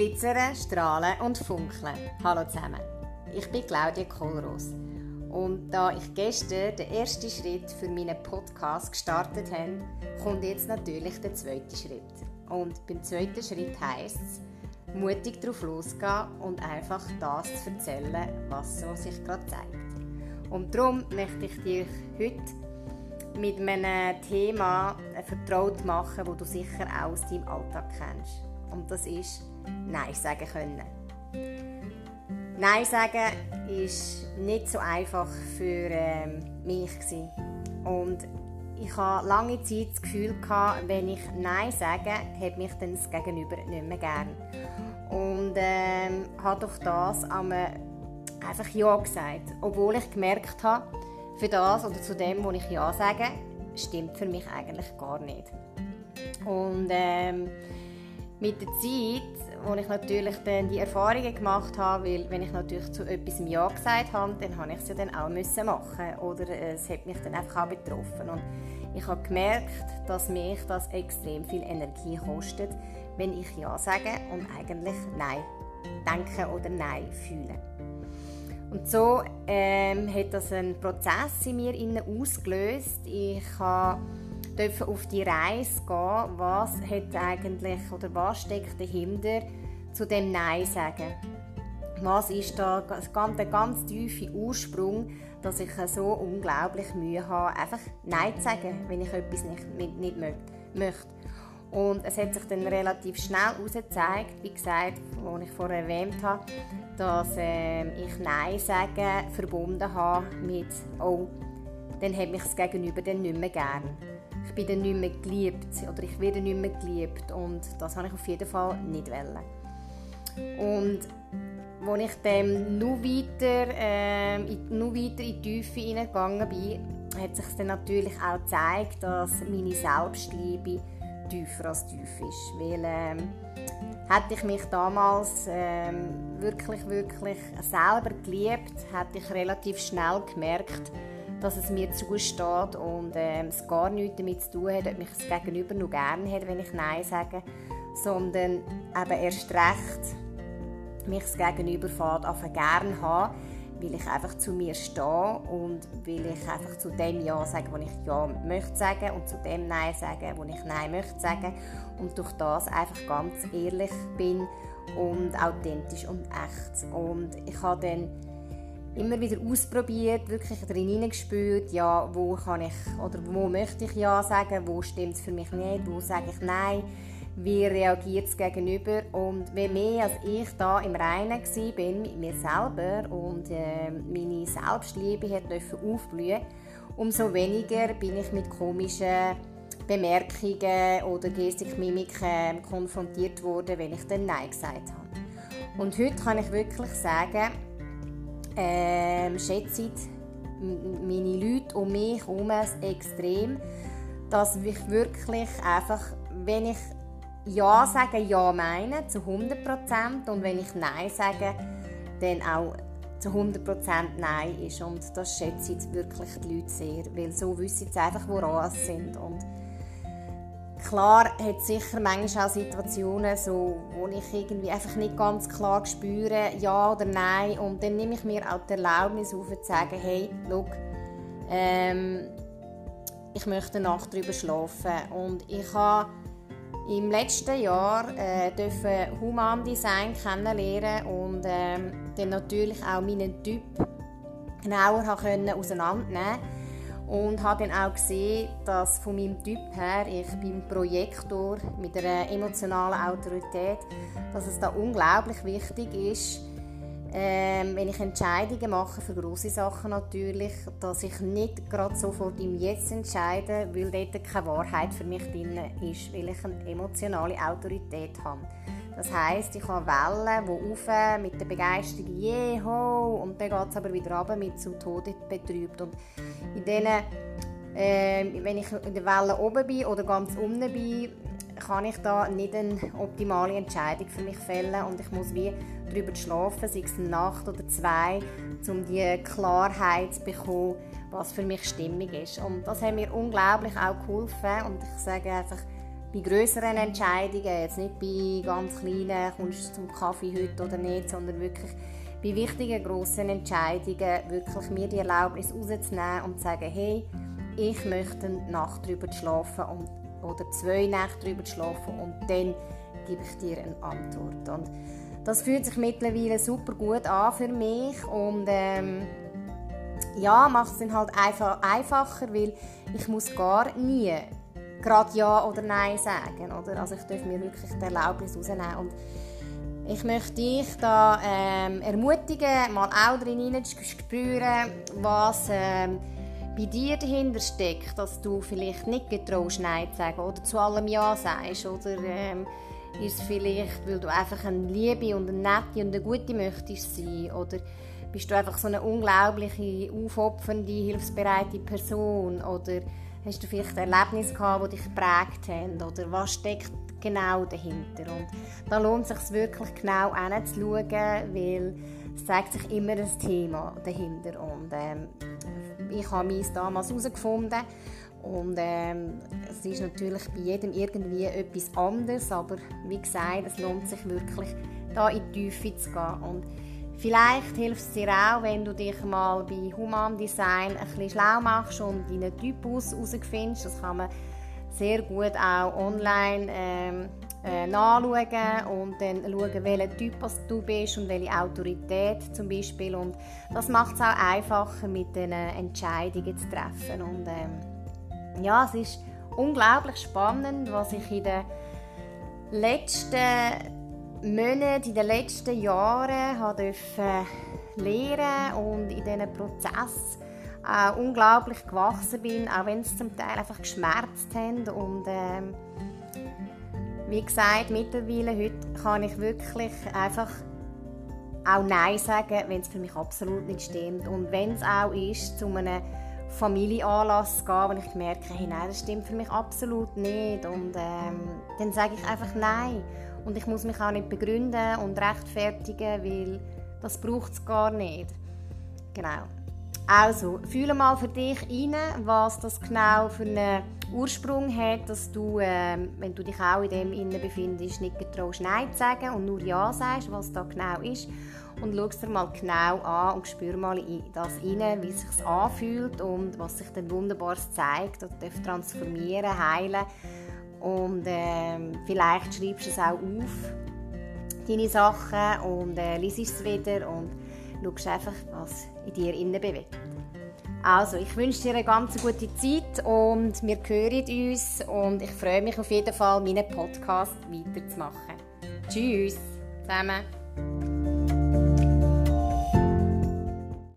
Glitzern, strahlen und funkeln. Hallo zusammen. Ich bin Claudia Kohlroos. Und da ich gestern den ersten Schritt für meinen Podcast gestartet habe, kommt jetzt natürlich der zweite Schritt. Und beim zweiten Schritt heisst es, mutig drauf losgehen und einfach das zu erzählen, was so sich gerade zeigt. Und darum möchte ich dir heute mit einem Thema vertraut machen, wo du sicher auch aus deinem Alltag kennst. Und das ist Nein sagen können. Nein sagen ist nicht so einfach für ähm, mich gewesen. und ich hatte lange Zeit das Gefühl gehabt, wenn ich Nein sage, hat mich dann das Gegenüber nicht mehr gern und ähm, habe durch das einfach Ja gesagt, obwohl ich gemerkt habe, für das oder zu dem, wo ich Ja sage, stimmt für mich eigentlich gar nicht. Und ähm, mit der Zeit, wo ich natürlich dann die Erfahrungen gemacht habe, weil wenn ich natürlich zu etwas Ja gesagt habe, dann habe ich es ja dann auch müssen machen oder es hat mich dann einfach auch betroffen und ich habe gemerkt, dass mich das extrem viel Energie kostet, wenn ich Ja sage und eigentlich Nein denke oder Nein fühle. Und so ähm, hat das einen Prozess in mir ausgelöst. Ich durfte auf die Reise gehen, was hat eigentlich oder was steckt dahinter zu dem Nein sagen. Was ist da der ganz tiefe Ursprung, dass ich so unglaublich Mühe habe, einfach Nein zu sagen, wenn ich etwas nicht, nicht möchte. Und es hat sich dann relativ schnell herausgezeigt, wie gesagt, was ich vorher erwähnt habe, dass äh, ich Nein sagen verbunden habe mit «Oh, dann hat mich das Gegenüber dann nicht mehr gern. Ich bin dann nicht mehr geliebt oder ich werde nicht mehr geliebt und das habe ich auf jeden Fall nicht wollen. Und als ich dann noch weiter, äh, noch weiter in die Tiefe hineingegangen bin, hat sich dann natürlich auch gezeigt, dass meine Selbstliebe tiefer als tief ist. Weil ähm, hätte ich mich damals ähm, wirklich, wirklich selber geliebt, hätte ich relativ schnell gemerkt, dass es mir zusteht und ähm, es gar nichts damit zu tun hat, ob mich das Gegenüber noch gerne hat, wenn ich Nein sage, sondern eben erst recht mich das Gegenüber fährt, gerne haben weil ich einfach zu mir stehe und weil ich einfach zu dem Ja sage, wo ich Ja möchte sagen und zu dem Nein sage, wo ich Nein möchte sagen und durch das einfach ganz ehrlich bin und authentisch und echt. Und ich habe dann immer wieder ausprobiert, wirklich drin hineingespürt, ja, wo kann ich oder wo möchte ich Ja sagen, wo stimmt es für mich nicht, wo sage ich Nein wie reagiert es gegenüber und je mehr als ich da im Reinen war mit mir selber und äh, meine Selbstliebe hat aufblühen umso weniger bin ich mit komischen Bemerkungen oder Gestik, Mimik äh, konfrontiert worden, wenn ich dann Nein gesagt habe. Und heute kann ich wirklich sagen, äh, schätze meine Leute um mich herum extrem, dass ich wirklich einfach, wenn ich ja sagen, Ja meinen, zu 100% und wenn ich Nein sage, dann auch zu 100% Nein ist. Und das schätze ich wirklich die Leute sehr, weil so wissen sie einfach, woran sie sind. Und klar hat es sicher manchmal auch Situationen, so, wo ich irgendwie einfach nicht ganz klar spüre, ja oder nein. Und dann nehme ich mir auch die Erlaubnis auf, zu sagen, hey, schau, ähm, ich möchte eine Nacht darüber schlafen. Und ich habe im letzten Jahr äh, dürfen Human Design kennenlernen und ähm, dann natürlich auch meinen Typ genauer können auseinandernehmen und habe dann auch gesehen, dass von meinem Typ her ich beim Projektor mit einer emotionalen Autorität, dass es da unglaublich wichtig ist, ähm, wenn ich Entscheidungen mache für große Sachen natürlich, dass ich nicht gerade sofort im Jetzt entscheide, weil dort keine Wahrheit für mich drin ist, weil ich eine emotionale Autorität habe. Das heißt, ich habe Wellen, die rauf mit der Begeisterung «Jeho!» und dann geht es aber wieder runter mit «Zu Tode betrübt». Und in denen, äh, wenn ich in der Welle oben bin oder ganz unten bin, kann ich da nicht eine optimale Entscheidung für mich fällen und ich muss wie darüber schlafen, sei es eine Nacht oder zwei, um die Klarheit zu bekommen, was für mich stimmig ist. Und das hat mir unglaublich auch geholfen und ich sage einfach, bei größeren Entscheidungen, jetzt nicht bei ganz kleinen, kommst du zum Kaffee heute oder nicht, sondern wirklich bei wichtigen, grossen Entscheidungen wirklich mir die Erlaubnis rauszunehmen und zu sagen, hey, ich möchte eine Nacht drüber schlafen und, oder zwei Nächte drüber schlafen und dann gebe ich dir eine Antwort. Und das fühlt sich mittlerweile super gut an für mich und ähm, ja, macht es dann halt einfach einfacher, weil ich muss gar nie gerade Ja oder Nein sagen. Oder? Also ich darf mir wirklich die Erlaubnis rausnehmen. Und ich möchte dich da ähm, ermutigen, mal auch drin zu spüren, was ähm, bei dir dahinter steckt, dass du vielleicht nicht getraust Nein zu sagen oder zu allem Ja sagst. Oder ähm, ist es vielleicht, weil du einfach eine Liebe und eine nette und eine gute möchtest sein oder bist du einfach so eine unglaubliche, aufopfernde, hilfsbereite Person oder hast du vielleicht Erlebnisse gehabt, die dich geprägt haben oder was steckt genau dahinter und da lohnt es sich wirklich genau hinzuschauen, weil es zeigt sich immer ein Thema dahinter und ähm, ich habe meins damals herausgefunden und ähm, es ist natürlich bei jedem irgendwie etwas anderes, aber wie gesagt, es lohnt sich wirklich, da in die Tiefe zu gehen. Und vielleicht hilft es dir auch, wenn du dich mal bei Human Design ein bisschen schlau machst und deinen Typus herausfindest. Das kann man sehr gut auch online ähm, äh, nachschauen und dann schauen, welcher Typ du bist und welche Autorität zum Beispiel. Und das macht es auch einfacher, mit den Entscheidungen zu treffen. Und, ähm, ja, es ist unglaublich spannend, was ich in den letzten Monaten, in den letzten Jahren habe lernen und in diesen Prozess auch unglaublich gewachsen bin, auch wenn es zum Teil einfach geschmerzt hat und ähm, wie gesagt, mittlerweile heute kann ich wirklich einfach auch Nein sagen, wenn es für mich absolut nicht stimmt und wenn es auch ist zu einem Familienanlass gehen, wo ich merke, hey, nein, das stimmt für mich absolut nicht. Und ähm, dann sage ich einfach Nein. Und ich muss mich auch nicht begründen und rechtfertigen, weil das braucht es gar nicht. Genau. Also, fühle mal für dich rein, was das genau für einen Ursprung hat, dass du, ähm, wenn du dich auch in dem innen befindest, nicht getraust, Nein zu sagen und nur Ja sagst, was da genau ist. Und schau es dir mal genau an und spür mal in das rein, wie es sich anfühlt und was sich dann Wunderbares zeigt und darf transformieren, heilen. Und äh, vielleicht schreibst du es auch auf, deine Sachen und äh, liest es wieder und schaust einfach, was in dir innen bewegt. Also, ich wünsche dir eine ganz gute Zeit und wir hören uns und ich freue mich auf jeden Fall, meinen Podcast weiterzumachen. Tschüss zusammen.